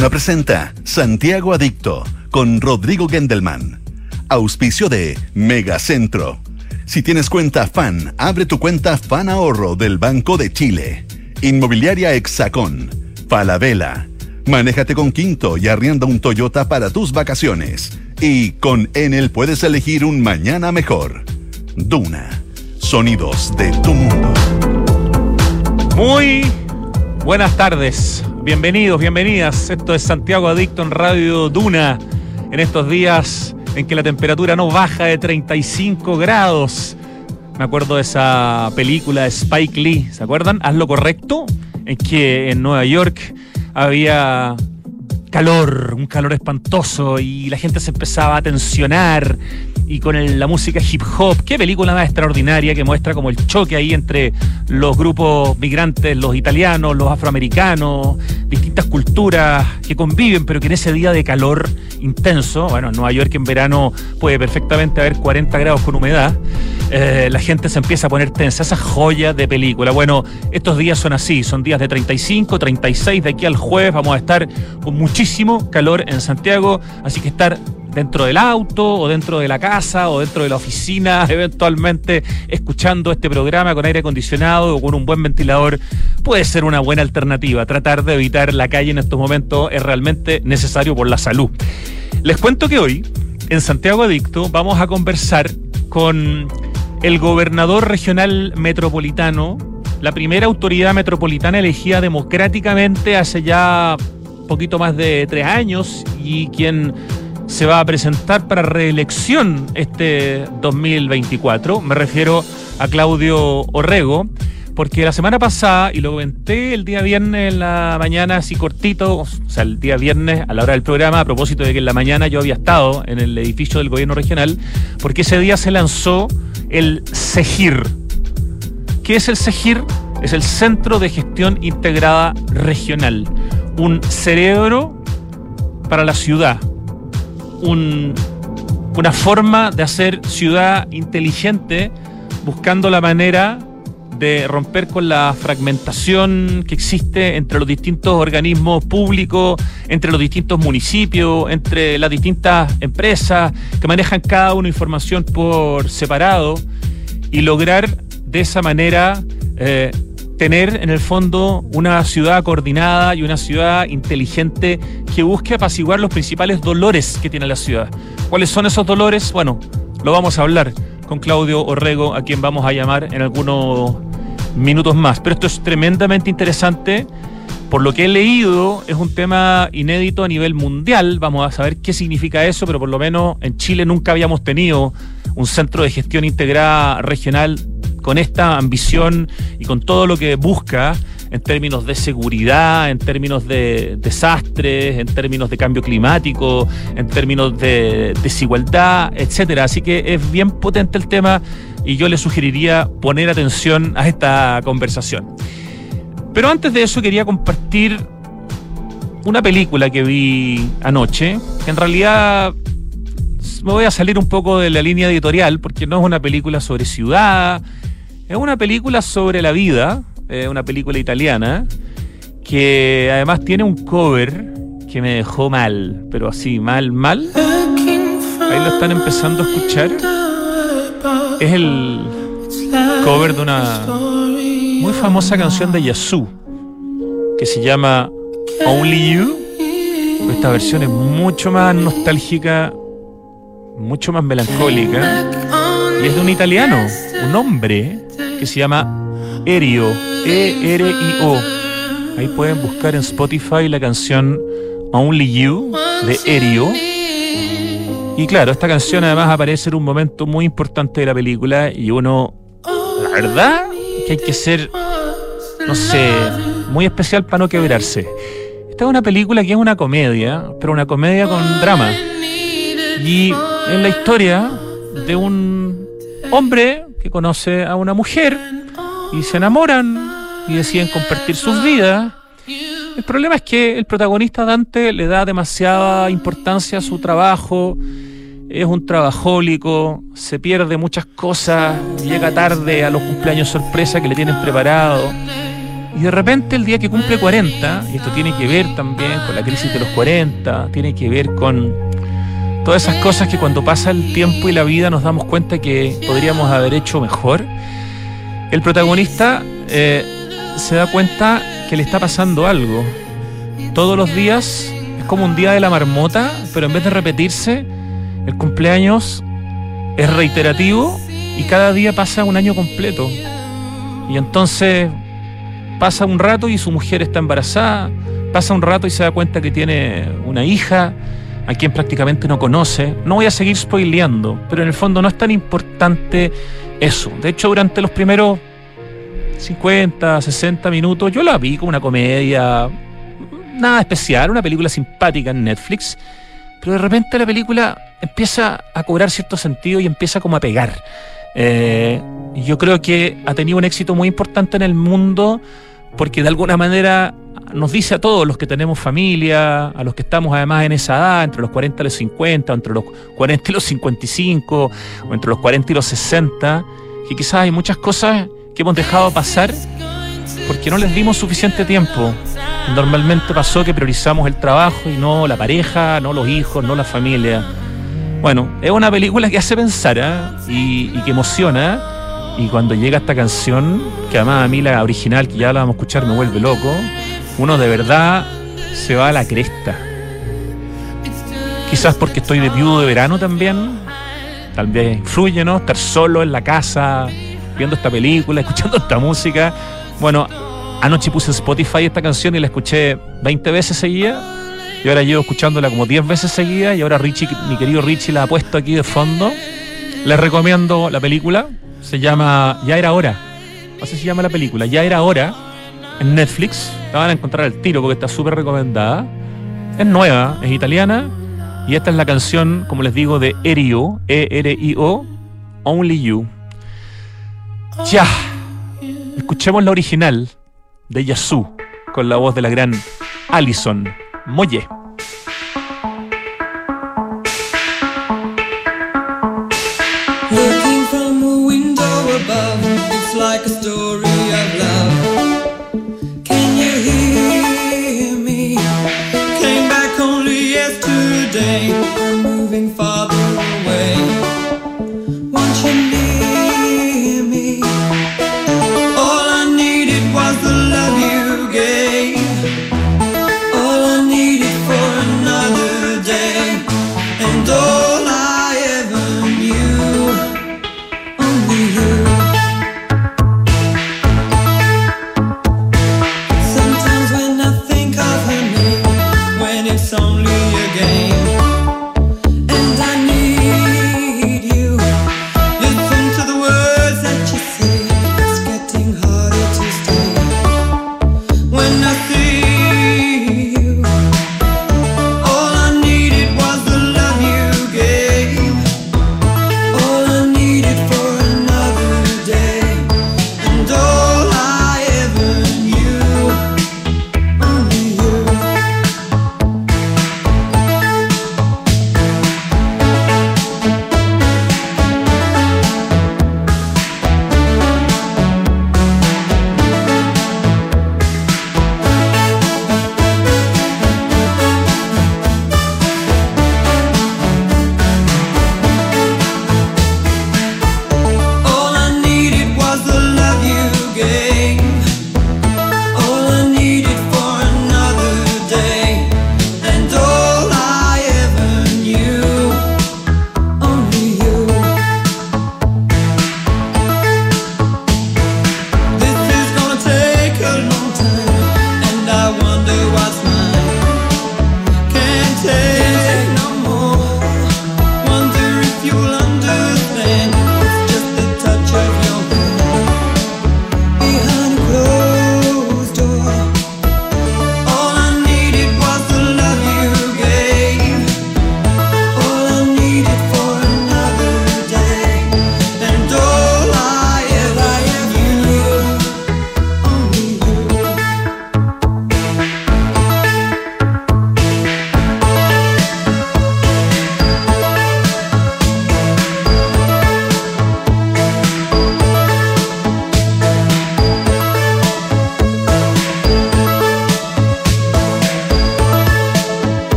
Duna presenta Santiago Adicto con Rodrigo Gendelman. Auspicio de Megacentro. Si tienes cuenta FAN, abre tu cuenta FAN Ahorro del Banco de Chile. Inmobiliaria Hexacón. Falabella. Manéjate con Quinto y arrienda un Toyota para tus vacaciones. Y con Enel puedes elegir un mañana mejor. Duna. Sonidos de tu mundo. Muy buenas tardes. Bienvenidos, bienvenidas. Esto es Santiago Adicto en Radio Duna. En estos días en que la temperatura no baja de 35 grados. Me acuerdo de esa película de Spike Lee, ¿se acuerdan? Haz lo correcto, en que en Nueva York había calor, un calor espantoso y la gente se empezaba a tensionar y con la música hip hop. Qué película más extraordinaria que muestra como el choque ahí entre los grupos migrantes, los italianos, los afroamericanos, distintas culturas que conviven, pero que en ese día de calor intenso, bueno, en Nueva York en verano puede perfectamente haber 40 grados con humedad, eh, la gente se empieza a poner tensa, esa joya de película. Bueno, estos días son así, son días de 35, 36, de aquí al jueves vamos a estar con muchísimo calor en Santiago, así que estar dentro del auto o dentro de la casa o dentro de la oficina, eventualmente escuchando este programa con aire acondicionado o con un buen ventilador, puede ser una buena alternativa. Tratar de evitar la calle en estos momentos es realmente necesario por la salud. Les cuento que hoy, en Santiago Adicto, vamos a conversar con el gobernador regional metropolitano, la primera autoridad metropolitana elegida democráticamente hace ya poquito más de tres años y quien se va a presentar para reelección este 2024. Me refiero a Claudio Orrego, porque la semana pasada, y lo comenté el día viernes en la mañana, así cortito, o sea, el día viernes a la hora del programa, a propósito de que en la mañana yo había estado en el edificio del gobierno regional, porque ese día se lanzó el CEGIR. ¿Qué es el CEGIR? Es el Centro de Gestión Integrada Regional. Un cerebro para la ciudad, una forma de hacer ciudad inteligente buscando la manera de romper con la fragmentación que existe entre los distintos organismos públicos, entre los distintos municipios, entre las distintas empresas que manejan cada uno información por separado y lograr de esa manera eh, tener en el fondo una ciudad coordinada y una ciudad inteligente que busque apaciguar los principales dolores que tiene la ciudad. ¿Cuáles son esos dolores? Bueno, lo vamos a hablar con Claudio Orrego, a quien vamos a llamar en algunos minutos más. Pero esto es tremendamente interesante. Por lo que he leído, es un tema inédito a nivel mundial. Vamos a saber qué significa eso, pero por lo menos en Chile nunca habíamos tenido un centro de gestión integrada regional con esta ambición y con todo lo que busca en términos de seguridad, en términos de desastres, en términos de cambio climático, en términos de desigualdad, etcétera. Así que es bien potente el tema y yo le sugeriría poner atención a esta conversación. Pero antes de eso quería compartir una película que vi anoche, que en realidad me voy a salir un poco de la línea editorial porque no es una película sobre ciudad, es una película sobre la vida, es una película italiana, que además tiene un cover que me dejó mal, pero así, mal, mal. Ahí lo están empezando a escuchar. Es el cover de una muy famosa canción de Yasu, que se llama Only You. Esta versión es mucho más nostálgica, mucho más melancólica, y es de un italiano, un hombre que se llama Erio, E-R-I-O. Ahí pueden buscar en Spotify la canción Only You de Erio. Y claro, esta canción además aparece en un momento muy importante de la película y uno, la verdad, que hay que ser, no sé, muy especial para no quebrarse. Esta es una película que es una comedia, pero una comedia con drama. Y en la historia de un hombre que conoce a una mujer y se enamoran y deciden compartir sus vidas. El problema es que el protagonista Dante le da demasiada importancia a su trabajo, es un trabajólico, se pierde muchas cosas, llega tarde a los cumpleaños sorpresa que le tienen preparado. Y de repente el día que cumple 40, y esto tiene que ver también con la crisis de los 40, tiene que ver con todas esas cosas que cuando pasa el tiempo y la vida nos damos cuenta que podríamos haber hecho mejor, el protagonista eh, se da cuenta que le está pasando algo. Todos los días es como un día de la marmota, pero en vez de repetirse, el cumpleaños es reiterativo y cada día pasa un año completo. Y entonces pasa un rato y su mujer está embarazada, pasa un rato y se da cuenta que tiene una hija a quien prácticamente no conoce. No voy a seguir spoileando, pero en el fondo no es tan importante eso. De hecho, durante los primeros 50, 60 minutos yo la vi como una comedia, nada especial, una película simpática en Netflix, pero de repente la película empieza a cobrar cierto sentido y empieza como a pegar. Eh, yo creo que ha tenido un éxito muy importante en el mundo porque de alguna manera nos dice a todos los que tenemos familia, a los que estamos además en esa edad, entre los 40 y los 50, entre los 40 y los 55, o entre los 40 y los 60, que quizás hay muchas cosas que hemos dejado pasar porque no les dimos suficiente tiempo. Normalmente pasó que priorizamos el trabajo y no la pareja, no los hijos, no la familia. Bueno, es una película que hace pensar ¿eh? y, y, que emociona. Y cuando llega esta canción, que además a mí la original, que ya la vamos a escuchar, me vuelve loco, uno de verdad se va a la cresta. Quizás porque estoy de viudo de verano también. Tal vez influye, ¿no? Estar solo en la casa, viendo esta película, escuchando esta música. Bueno, anoche puse en Spotify esta canción y la escuché 20 veces seguida. Y ahora llevo escuchándola como 10 veces seguida. Y ahora Richie, mi querido Richie, la ha puesto aquí de fondo. Les recomiendo la película. Se llama Ya era hora. Así se llama la película. Ya era hora. En Netflix. La van a encontrar al tiro porque está súper recomendada. Es nueva, es italiana. Y esta es la canción, como les digo, de Erio. E-R-I-O. Only You. Ya. Escuchemos la original de Yasu con la voz de la gran Alison Moye.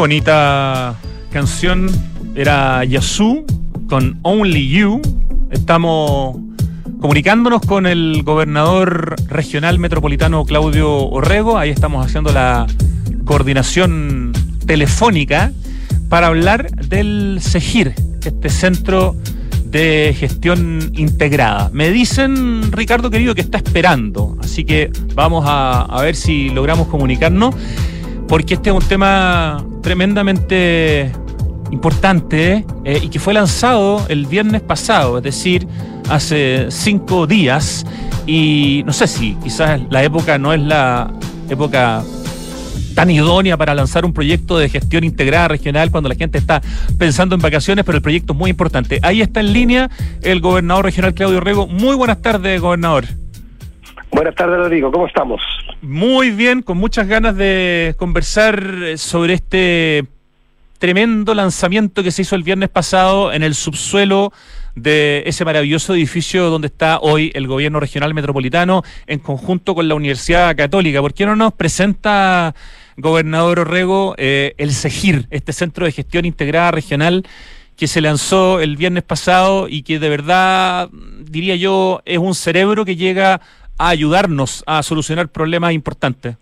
Bonita canción. Era Yasu con Only You. Estamos comunicándonos con el gobernador regional metropolitano Claudio Orrego. Ahí estamos haciendo la coordinación telefónica para hablar del CEGIR, este centro de gestión integrada. Me dicen, Ricardo querido, que está esperando, así que vamos a, a ver si logramos comunicarnos, porque este es un tema tremendamente importante eh, y que fue lanzado el viernes pasado, es decir, hace cinco días. Y no sé si quizás la época no es la época tan idónea para lanzar un proyecto de gestión integrada regional cuando la gente está pensando en vacaciones, pero el proyecto es muy importante. Ahí está en línea el gobernador regional Claudio Rego. Muy buenas tardes, gobernador. Buenas tardes, Rodrigo. ¿Cómo estamos? Muy bien, con muchas ganas de conversar sobre este tremendo lanzamiento que se hizo el viernes pasado en el subsuelo de ese maravilloso edificio donde está hoy el gobierno regional metropolitano en conjunto con la Universidad Católica. ¿Por qué no nos presenta, gobernador Orrego, eh, el CEGIR, este centro de gestión integrada regional que se lanzó el viernes pasado y que de verdad, diría yo, es un cerebro que llega a ayudarnos a solucionar problemas importantes?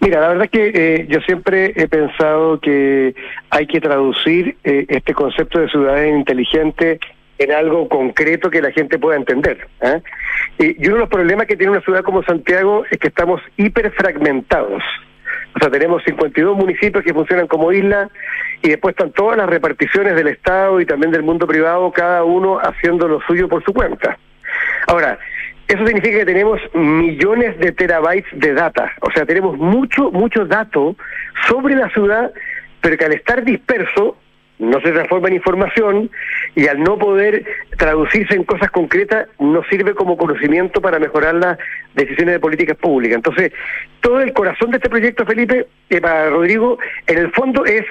Mira, la verdad es que eh, yo siempre he pensado que hay que traducir eh, este concepto de ciudadanía inteligente en algo concreto que la gente pueda entender. ¿eh? Y, uno de los problemas que tiene una ciudad como Santiago es que estamos hiperfragmentados. O sea, tenemos 52 municipios que funcionan como isla y después están todas las reparticiones del Estado y también del mundo privado, cada uno haciendo lo suyo por su cuenta. Ahora, eso significa que tenemos millones de terabytes de data, o sea, tenemos mucho, mucho dato sobre la ciudad, pero que al estar disperso no se transforma en información y al no poder traducirse en cosas concretas no sirve como conocimiento para mejorar las decisiones de políticas públicas. Entonces, todo el corazón de este proyecto, Felipe, eh, para Rodrigo, en el fondo es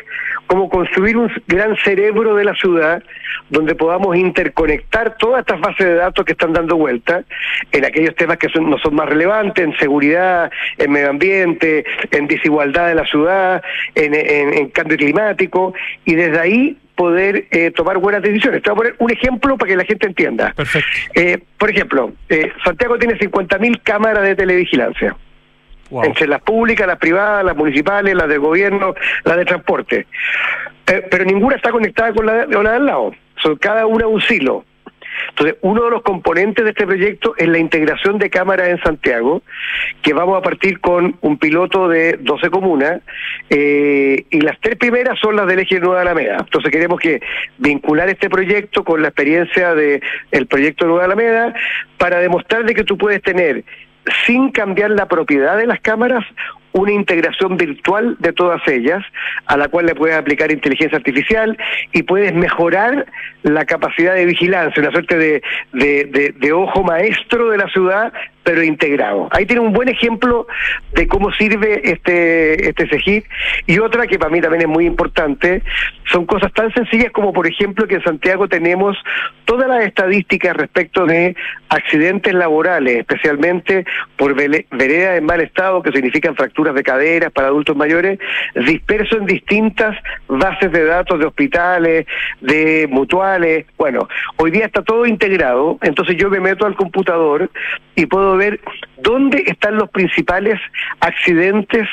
como construir un gran cerebro de la ciudad donde podamos interconectar todas estas bases de datos que están dando vuelta en aquellos temas que son, no son más relevantes, en seguridad, en medio ambiente, en desigualdad de la ciudad, en, en, en cambio climático, y desde ahí poder eh, tomar buenas decisiones. Te voy a poner un ejemplo para que la gente entienda. Perfecto. Eh, por ejemplo, eh, Santiago tiene 50.000 cámaras de televigilancia. Wow. Entre las públicas, las privadas, las municipales, las del gobierno, las de transporte. Eh, pero ninguna está conectada con la, con la de al lado. Son cada una un silo. Entonces, uno de los componentes de este proyecto es la integración de cámaras en Santiago, que vamos a partir con un piloto de 12 comunas, eh, y las tres primeras son las del eje Nueva Alameda. Entonces, queremos que vincular este proyecto con la experiencia del el proyecto Nueva Alameda para demostrar de que tú puedes tener sin cambiar la propiedad de las cámaras, una integración virtual de todas ellas, a la cual le puedes aplicar inteligencia artificial y puedes mejorar la capacidad de vigilancia, una suerte de, de, ojo maestro de la ciudad, pero integrado. Ahí tiene un buen ejemplo de cómo sirve este, este CEGIP y otra que para mí también es muy importante, son cosas tan sencillas como por ejemplo que en Santiago tenemos todas las estadísticas respecto de accidentes laborales, especialmente por veredas en mal estado, que significan fracturas de caderas para adultos mayores, dispersos en distintas bases de datos de hospitales, de mutuales. Bueno, hoy día está todo integrado, entonces yo me meto al computador y puedo ver dónde están los principales accidentes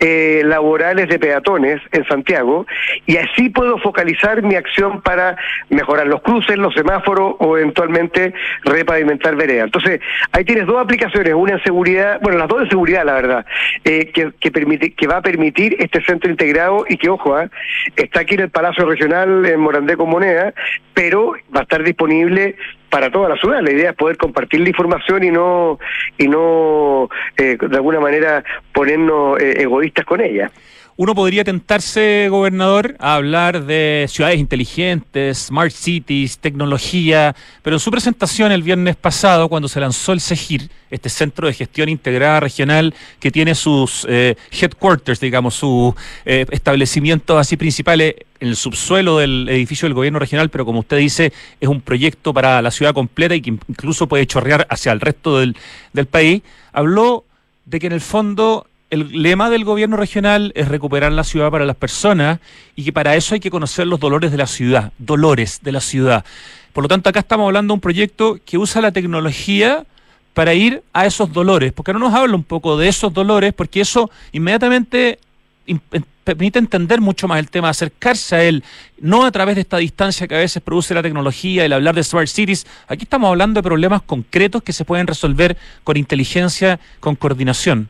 eh, laborales de peatones en Santiago y así puedo focalizar mi acción para mejorar los cruces, los semáforos o eventualmente repavimentar veredas. Entonces, ahí tienes dos aplicaciones, una en seguridad, bueno, las dos en seguridad, la verdad, eh, que, permite, que va a permitir este centro integrado y que, ojo, ¿eh? está aquí en el Palacio Regional en Morandé con Moneda, pero va a estar disponible para toda la ciudad. La idea es poder compartir la información y no y no eh, de alguna manera ponernos eh, egoístas con ella. Uno podría tentarse, gobernador, a hablar de ciudades inteligentes, smart cities, tecnología, pero en su presentación el viernes pasado, cuando se lanzó el CEGIR, este centro de gestión integrada regional que tiene sus eh, headquarters, digamos, sus eh, establecimientos así principales en el subsuelo del edificio del gobierno regional, pero como usted dice, es un proyecto para la ciudad completa y que incluso puede chorrear hacia el resto del, del país, habló de que en el fondo el lema del gobierno regional es recuperar la ciudad para las personas y que para eso hay que conocer los dolores de la ciudad, dolores de la ciudad. Por lo tanto, acá estamos hablando de un proyecto que usa la tecnología para ir a esos dolores. porque no nos habla un poco de esos dolores? Porque eso inmediatamente permite entender mucho más el tema, acercarse a él, no a través de esta distancia que a veces produce la tecnología, el hablar de smart cities. Aquí estamos hablando de problemas concretos que se pueden resolver con inteligencia, con coordinación.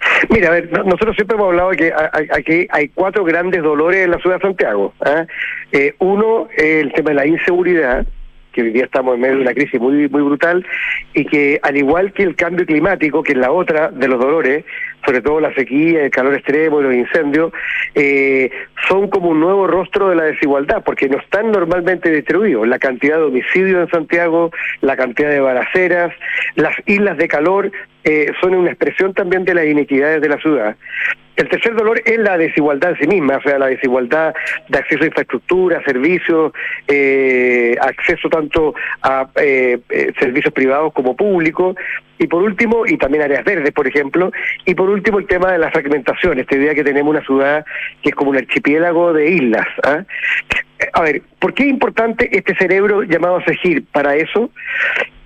Mira, a ver, no- nosotros siempre hemos hablado de que aquí hay cuatro grandes dolores en la ciudad de Santiago. ¿ah? Eh, uno, eh, el tema de la inseguridad, que hoy día estamos en medio de una crisis muy muy brutal, y que al igual que el cambio climático, que es la otra de los dolores, sobre todo la sequía, el calor extremo los incendios, eh, son como un nuevo rostro de la desigualdad, porque no están normalmente distribuidos. La cantidad de homicidios en Santiago, la cantidad de balaceras, las islas de calor, eh, son una expresión también de las inequidades de la ciudad. El tercer dolor es la desigualdad en sí misma, o sea, la desigualdad de acceso a infraestructura, servicios, eh, acceso tanto a eh, eh, servicios privados como públicos, y por último, y también áreas verdes, por ejemplo, y por último el tema de la fragmentación, esta idea que tenemos una ciudad que es como un archipiélago de islas. ¿ah? A ver, ¿por qué es importante este cerebro llamado Segir para eso?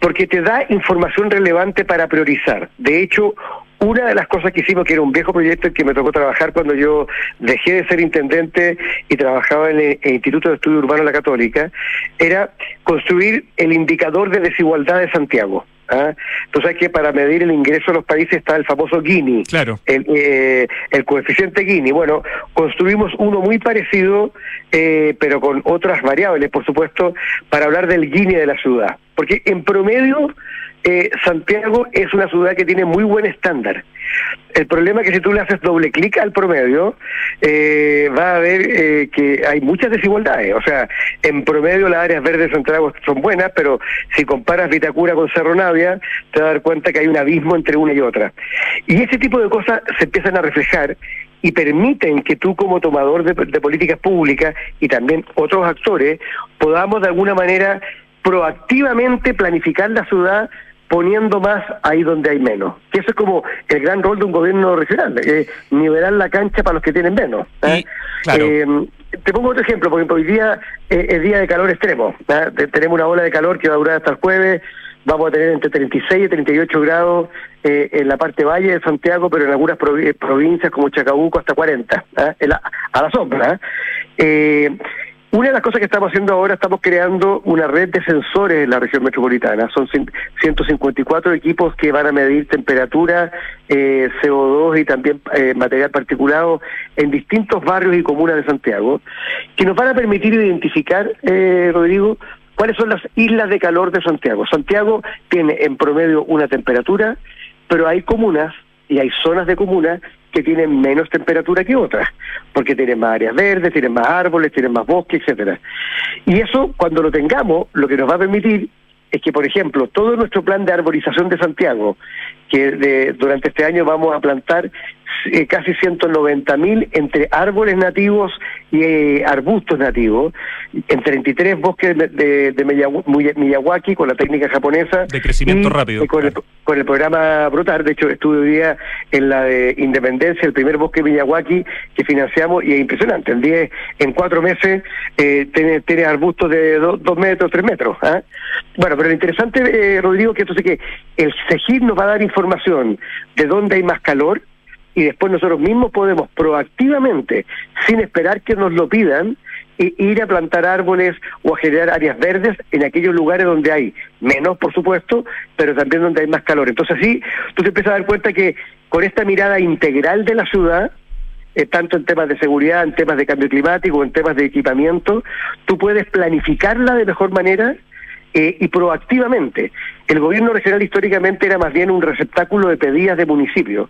Porque te da información relevante para priorizar. De hecho, una de las cosas que hicimos, que era un viejo proyecto en que me tocó trabajar cuando yo dejé de ser intendente y trabajaba en el, el Instituto de Estudio Urbano de la Católica, era construir el indicador de desigualdad de Santiago. ¿Ah? Tú sabes que para medir el ingreso a los países está el famoso Gini Claro. el, eh, el coeficiente Gini. Bueno, construimos uno muy parecido, eh, pero con otras variables, por supuesto, para hablar del Gini de la ciudad. Porque en promedio, eh, Santiago es una ciudad que tiene muy buen estándar. El problema es que si tú le haces doble clic al promedio, eh, va a ver eh, que hay muchas desigualdades. O sea, en promedio las áreas verdes de Santiago son buenas, pero si comparas Vitacura con Cerro Navia, te vas a dar cuenta que hay un abismo entre una y otra. Y ese tipo de cosas se empiezan a reflejar y permiten que tú como tomador de, de políticas públicas y también otros actores podamos de alguna manera proactivamente planificar la ciudad poniendo más ahí donde hay menos. Que eso es como el gran rol de un gobierno regional, eh, nivelar la cancha para los que tienen menos. ¿eh? Y, claro. Eh, te pongo otro ejemplo, porque hoy día eh, es día de calor extremo. Te- Tenemos una ola de calor que va a durar hasta el jueves. Vamos a tener entre 36 y 38 grados en la parte valle de Santiago, pero en algunas provi- provincias como Chacabuco hasta 40, ¿ah? En la- a la sombra. Una de las cosas que estamos haciendo ahora, estamos creando una red de sensores en la región metropolitana. Son cin- 154 equipos que van a medir temperatura, eh, CO2 y también eh, material particulado en distintos barrios y comunas de Santiago, que nos van a permitir identificar, eh, Rodrigo, cuáles son las islas de calor de Santiago. Santiago tiene en promedio una temperatura, pero hay comunas y hay zonas de comunas que tienen menos temperatura que otras, porque tienen más áreas verdes, tienen más árboles, tienen más bosques, etcétera. Y eso, cuando lo tengamos, lo que nos va a permitir es que, por ejemplo, todo nuestro plan de arborización de Santiago, que de- durante este año vamos a plantar eh, casi 190 mil entre árboles nativos y eh, arbustos nativos, en 33 bosques de, de, de Miyawaki con la técnica japonesa. De crecimiento y, rápido, Con, el, con el programa Brotar, de hecho estuve hoy día en la de Independencia, el primer bosque Miyawaki que financiamos y es impresionante. En 10, en cuatro meses eh, tiene, tiene arbustos de 2 metros, 3 metros. ¿ah? Bueno, pero lo interesante, eh, Rodrigo, que entonces que el CEGIR nos va a dar información de dónde hay más calor y después nosotros mismos podemos proactivamente, sin esperar que nos lo pidan, ir a plantar árboles o a generar áreas verdes en aquellos lugares donde hay menos, por supuesto, pero también donde hay más calor. Entonces sí, tú te empiezas a dar cuenta que con esta mirada integral de la ciudad, eh, tanto en temas de seguridad, en temas de cambio climático, en temas de equipamiento, tú puedes planificarla de mejor manera eh, y proactivamente. El gobierno regional históricamente era más bien un receptáculo de pedidas de municipios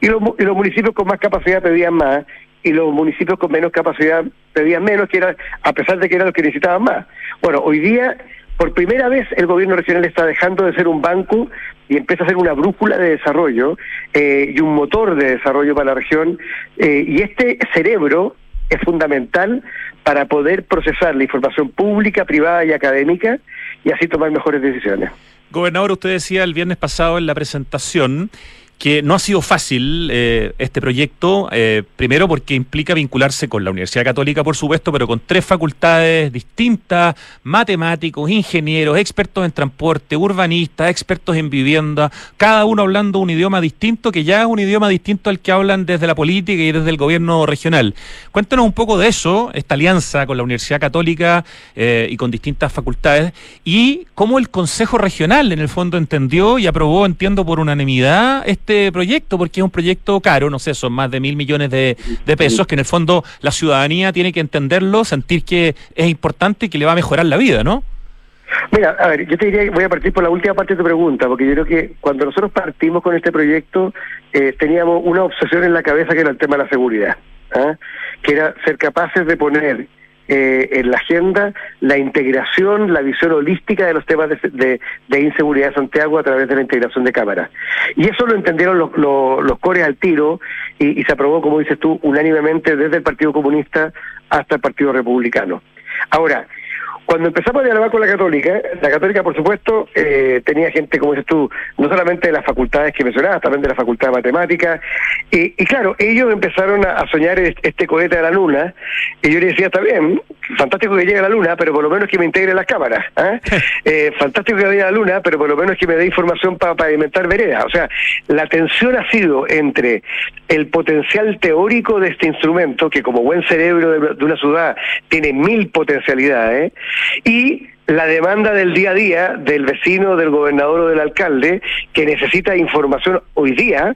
y los, municipios con más capacidad pedían más y los municipios con menos capacidad pedían menos, que era, a pesar de que eran los que necesitaban más. Bueno, hoy día, por primera vez, el gobierno regional está dejando de ser un banco y empieza a ser una brújula de desarrollo eh, y un motor de desarrollo para la región. eh, y este cerebro es fundamental para poder procesar la información pública, privada y académica y así tomar mejores decisiones. Gobernador, usted decía el viernes pasado en la presentación que no ha sido fácil eh, este proyecto, eh, primero porque implica vincularse con la Universidad Católica, por supuesto, pero con tres facultades distintas, matemáticos, ingenieros, expertos en transporte, urbanistas, expertos en vivienda, cada uno hablando un idioma distinto, que ya es un idioma distinto al que hablan desde la política y desde el gobierno regional. Cuéntanos un poco de eso, esta alianza con la Universidad Católica eh, y con distintas facultades, y cómo el Consejo Regional, en el fondo, entendió y aprobó, entiendo, por unanimidad este proyecto, porque es un proyecto caro, no sé, son más de mil millones de, pesos, que en el fondo la ciudadanía tiene que entenderlo, sentir que es importante y que le va a mejorar la vida, ¿no? Mira, a ver, yo te diría, voy a partir por la última parte de tu pregunta, porque yo creo que cuando nosotros partimos con este proyecto, eh, teníamos una obsesión en la cabeza que era el tema de la seguridad, ¿ah? que era ser capaces de poner eh, en la agenda la integración, la visión holística de los temas de, de- inseguridad de Santiago a través de la integración de cámaras. Y eso lo entendieron los, los, los cores al tiro y, y se aprobó, como dices tú, unánimemente desde el Partido Comunista hasta el Partido Republicano. Ahora, cuando empezamos a dialogar con la Católica, la Católica, por supuesto, eh, tenía gente, como dices tú, no solamente de las facultades que mencionabas, también de la Facultad de Matemáticas. Y, y claro, ellos empezaron a, a soñar est- este cohete a la Luna. Y yo les decía, está bien, fantástico que llegue a la Luna, pero por lo menos que me integre las cámaras. ¿ah? Eh, fantástico que vaya a la Luna, pero por lo menos que me dé información para pavimentar veredas. O sea, la tensión ha sido entre el potencial teórico de este instrumento, que como buen cerebro de, de una ciudad tiene mil potencialidades, y la demanda del día a día del vecino, del gobernador o del alcalde, que necesita información hoy día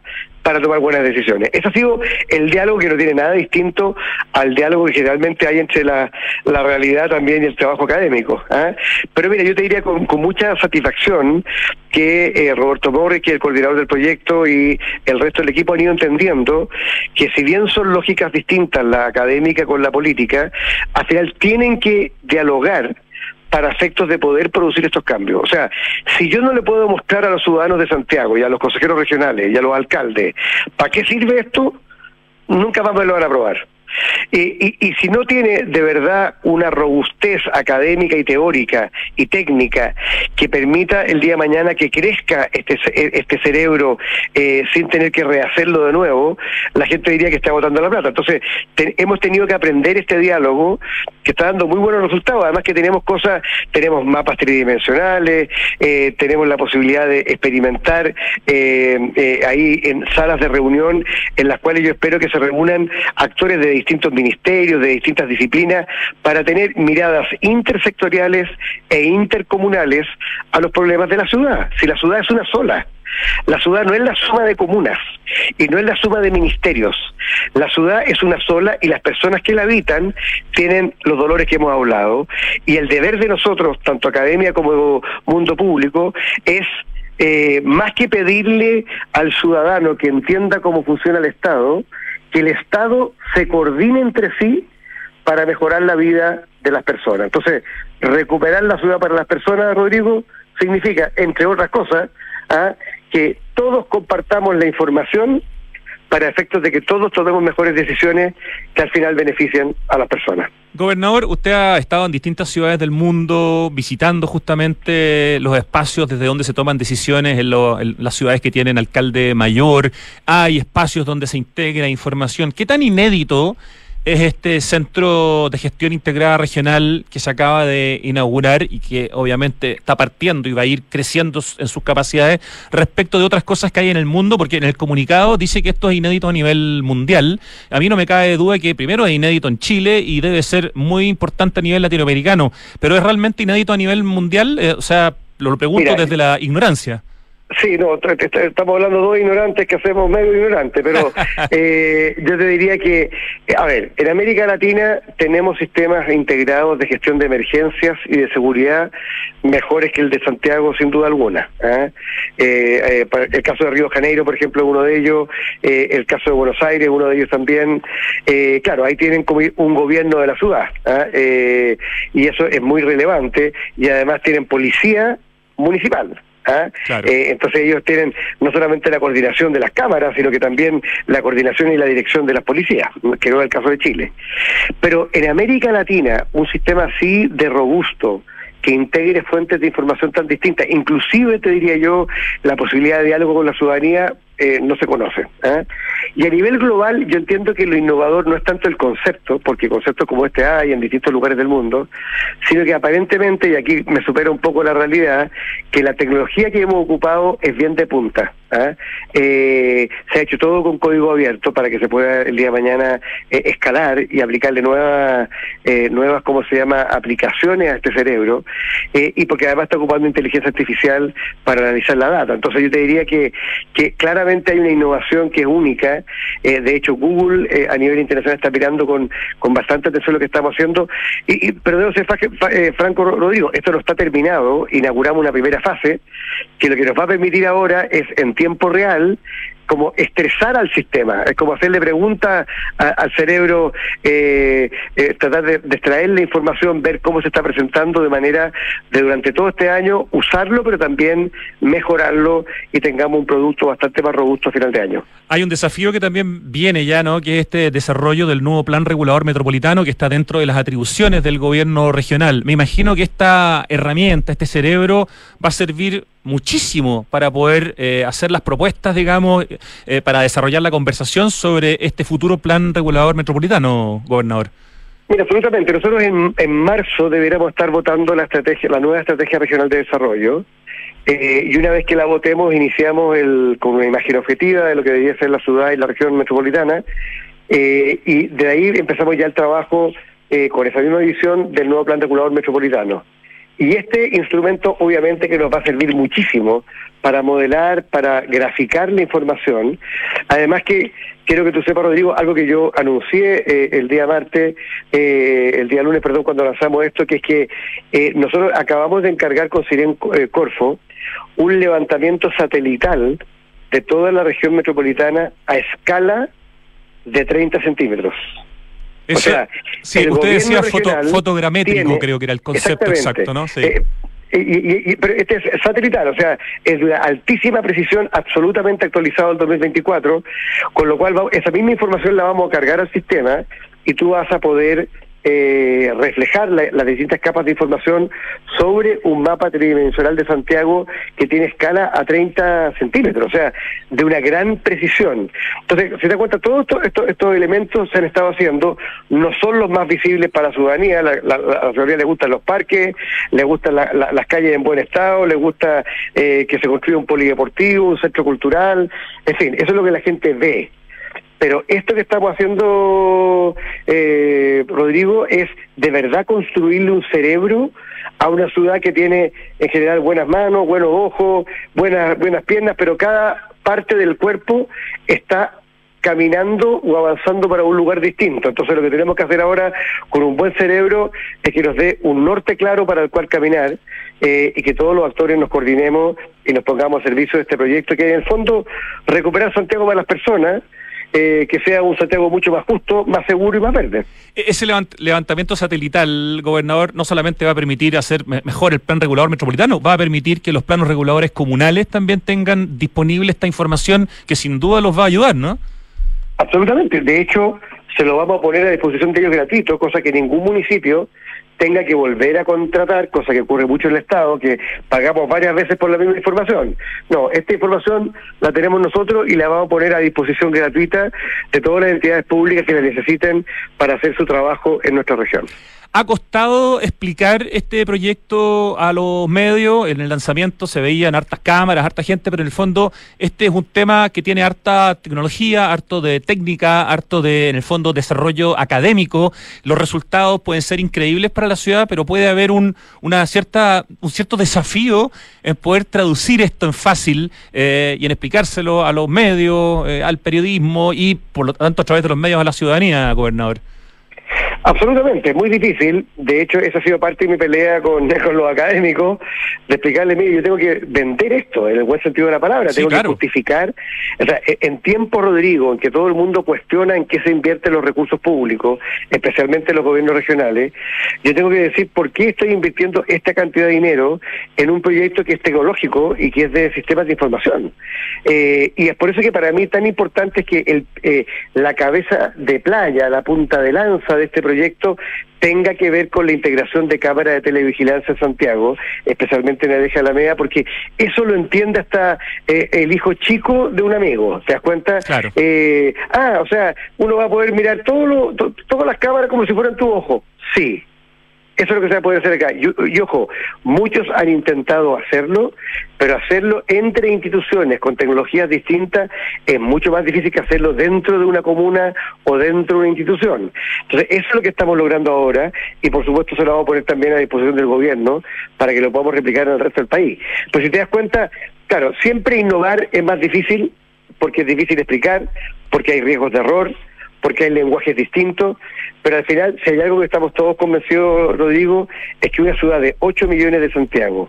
para tomar buenas decisiones. Ese ha sido el diálogo que no tiene nada distinto al diálogo que generalmente hay entre la, la realidad también y el trabajo académico. ¿ah? Pero mira, yo te diría con, con mucha satisfacción que eh, Roberto Morris, que es el coordinador del proyecto, y el resto del equipo han ido entendiendo que si bien son lógicas distintas la académica con la política, al final tienen que dialogar para efectos de poder producir estos cambios. O sea, si yo no le puedo mostrar a los ciudadanos de Santiago y a los consejeros regionales y a los alcaldes para qué sirve esto, nunca más me lo van a aprobar. Y, y, y si no tiene de verdad una robustez académica y teórica y técnica que permita el día de mañana que crezca este, este cerebro eh, sin tener que rehacerlo de nuevo, la gente diría que está botando la plata. Entonces, hemos tenido que aprender este diálogo que está dando muy buenos resultados. Además que tenemos cosas, tenemos mapas tridimensionales, eh, tenemos la posibilidad de experimentar eh, eh, ahí en salas de reunión en las cuales yo espero que se reúnan actores de distintos ministerios, de distintas disciplinas, para tener miradas intersectoriales e intercomunales a los problemas de la ciudad. Si la ciudad es una sola, la ciudad no es la suma de comunas y no es la suma de ministerios. La ciudad es una sola y las personas que la habitan tienen los dolores que hemos hablado. Y el deber de nosotros, tanto academia como mundo público, es eh, más que pedirle al ciudadano que entienda cómo funciona el Estado, que el Estado se coordine entre sí para mejorar la vida de las personas. Entonces, recuperar la ciudad para las personas, Rodrigo, significa, entre otras cosas, ¿ah? que todos compartamos la información para efectos de que todos tomemos mejores decisiones que al final beneficien a las personas. Gobernador, usted ha estado en distintas ciudades del mundo visitando justamente los espacios desde donde se toman decisiones en, las ciudades que tienen alcalde mayor. Hay espacios donde se integra información. ¿Qué tan inédito es este centro de gestión integrada regional que se acaba de inaugurar y que obviamente está partiendo y va a ir creciendo en sus capacidades respecto de otras cosas que hay en el mundo? Porque en el comunicado dice que esto es inédito a nivel mundial. A mí no me cabe duda que primero es inédito en Chile y debe ser muy importante a nivel latinoamericano, pero es realmente inédito a nivel mundial, Eh, o sea, lo, lo pregunto Mira, desde la ignorancia. Sí, no, estamos hablando de dos ignorantes que hacemos medio ignorantes, pero eh, yo te diría que, eh, a ver, en América Latina tenemos sistemas integrados de gestión de emergencias y de seguridad mejores que el de Santiago, sin duda alguna. ¿ah? Eh, eh, el caso de Río Janeiro, por ejemplo, es uno de ellos, eh, el caso de Buenos Aires, uno de ellos también. Claro, ahí tienen como un gobierno de la ciudad, ¿ah? Eh, y eso es muy relevante, y además tienen policía municipal. ¿Ah? Claro. Eh, entonces ellos tienen no solamente la coordinación de las cámaras, sino que también la coordinación y la dirección de las policías, que no es el caso de Chile. Pero en América Latina, un sistema así de robusto, que integre fuentes de información tan distintas, inclusive te diría yo, la posibilidad de diálogo con la ciudadanía, eh, no se conoce. ¿ah? Y a nivel global, yo entiendo que lo innovador no es tanto el concepto, porque conceptos como este hay en distintos lugares del mundo, sino que aparentemente, y aquí me supera un poco la realidad, que la tecnología que hemos ocupado es bien de punta. ¿ah? Eh, se ha hecho todo con código abierto para que se pueda el día de mañana eh, escalar y aplicarle nuevas, eh, nuevas, ¿cómo se llama?, aplicaciones a este cerebro, eh, y porque además está ocupando inteligencia artificial para analizar la data. Entonces yo te diría que, que claramente hay una innovación que es única. Eh, de hecho, Google eh, a nivel internacional está mirando con, con bastante atención lo que estamos haciendo. Y, pero debo ser eh, Franco Rodrigo, esto no está terminado, inauguramos una primera fase, que lo que nos va a permitir ahora es en tiempo real como estresar al sistema, es como hacerle preguntas al cerebro, eh, eh, tratar de, de extraerle información, ver cómo se está presentando de manera de durante todo este año usarlo, pero también mejorarlo y tengamos un producto bastante más robusto a final de año. Hay un desafío que también viene ya, ¿no? Que es este desarrollo del nuevo plan regulador metropolitano que está dentro de las atribuciones del gobierno regional. Me imagino que esta herramienta, este cerebro, va a servir muchísimo para poder eh, hacer las propuestas, digamos, eh, para desarrollar la conversación sobre este futuro plan regulador metropolitano, gobernador. Mira, absolutamente. Nosotros en, en marzo deberíamos estar votando la estrategia, la nueva estrategia regional de desarrollo. Eh, y una vez que la votemos, iniciamos el, con una imagen objetiva de lo que debería ser la ciudad y la región metropolitana. Eh, y de ahí empezamos ya el trabajo con esa misma visión del nuevo plan regulador metropolitano. Y este instrumento obviamente que nos va a servir muchísimo para modelar, para graficar la información. Además que quiero que tú sepas, Rodrigo, algo que yo anuncié eh, el día martes, eh, el día lunes, perdón, cuando lanzamos esto, que es que eh, nosotros acabamos de encargar con Siren eh, Corfo un levantamiento satelital de toda la región metropolitana a escala de 30 centímetros. O Eso- sea, sí, usted decía foto, fotogramétrico, tiene- creo que era el concepto exacto, ¿no? Sí. Eh, y, y- y- pero este es satelital, o sea, es de altísima precisión, absolutamente actualizado al 2024, con lo cual va- esa misma información la vamos a cargar al sistema y tú vas a poder eh, reflejar la- las distintas capas de información sobre un mapa tridimensional de Santiago que tiene escala a 30 centímetros, o sea, de una gran precisión. Entonces, si te das cuenta, todos esto- esto- estos elementos se han estado haciendo, no son los más visibles para la ciudadanía, la, la, a la ciudadanía le gustan los parques, le gustan la- la- las calles en buen estado, le gusta eh, que se construya un polideportivo, un centro cultural, en fin, eso es lo que la gente ve. Pero esto que estamos haciendo, eh, Rodrigo, es de verdad construirle un cerebro a una ciudad que tiene en general buenas manos, buenos ojos, buenas, buenas piernas, pero cada parte del cuerpo está caminando o avanzando para un lugar distinto. Entonces lo que tenemos que hacer ahora con un buen cerebro es que nos dé un norte claro para el cual caminar eh, y que todos los actores nos coordinemos y nos pongamos a servicio de este proyecto que en el fondo recuperar Santiago para las personas, eh, que sea un Santiago mucho más justo, más seguro y más verde. E- Ese levant- levantamiento satelital, gobernador, no solamente va a permitir hacer me- mejor el plan regulador metropolitano, va a permitir que los planos reguladores comunales también tengan disponible esta información que sin duda los va a ayudar, ¿no? Absolutamente. De hecho, se lo vamos a poner a disposición de ellos gratuito, cosa que ningún municipio tenga que volver a contratar, cosa que ocurre mucho en el Estado, que pagamos varias veces por la misma información. No, esta información la tenemos nosotros y la vamos a poner a disposición gratuita de todas las entidades públicas que la necesiten para hacer su trabajo en nuestra región. Ha costado explicar este proyecto a los medios. En el lanzamiento se veían hartas cámaras, harta gente, pero en el fondo este es un tema que tiene harta tecnología, harto de técnica, harto de, en el fondo, desarrollo académico. Los resultados pueden ser increíbles para la ciudad, pero puede haber un, una cierta, un cierto desafío en poder traducir esto en fácil eh, y en explicárselo a los medios, eh, al periodismo y, por lo tanto, a través de los medios a la ciudadanía, gobernador. Absolutamente, muy difícil. De hecho, esa ha sido parte de mi pelea con, con los académicos, de explicarle, mire, yo tengo que vender esto, en el buen sentido de la palabra, Sí, tengo claro. que justificar. O sea, e- en tiempo, Rodrigo, en que todo el mundo cuestiona en qué se invierten los recursos públicos, especialmente los gobiernos regionales, yo tengo que decir por qué estoy invirtiendo esta cantidad de dinero en un proyecto que es tecnológico y que es de sistemas de información. Eh, y es por eso que para mí tan importante es que el, eh, la cabeza de playa, la punta de lanza de este proyecto, proyecto tenga que ver con la integración de cámaras de televigilancia en Santiago, especialmente en la Deja Alameda, porque eso lo entiende hasta eh, el hijo chico de un amigo, ¿te das cuenta? Claro. Eh, ah, o sea, uno va a poder mirar todo lo- to- todas las cámaras como si fueran tu ojo. Sí, eso es lo que se poder hacer acá. Y, y ojo, muchos han intentado hacerlo, pero hacerlo entre instituciones con tecnologías distintas es mucho más difícil que hacerlo dentro de una comuna o dentro de una institución. Entonces, eso es lo que estamos logrando ahora y por supuesto se lo vamos a poner también a disposición del gobierno para que lo podamos replicar en el resto del país. Pues si te das cuenta, claro, siempre innovar es más difícil porque es difícil explicar, porque hay riesgos de error, porque hay lenguajes distintos, pero al final, si hay algo que estamos todos convencidos, Rodrigo, es que una ciudad de 8 millones de Santiago,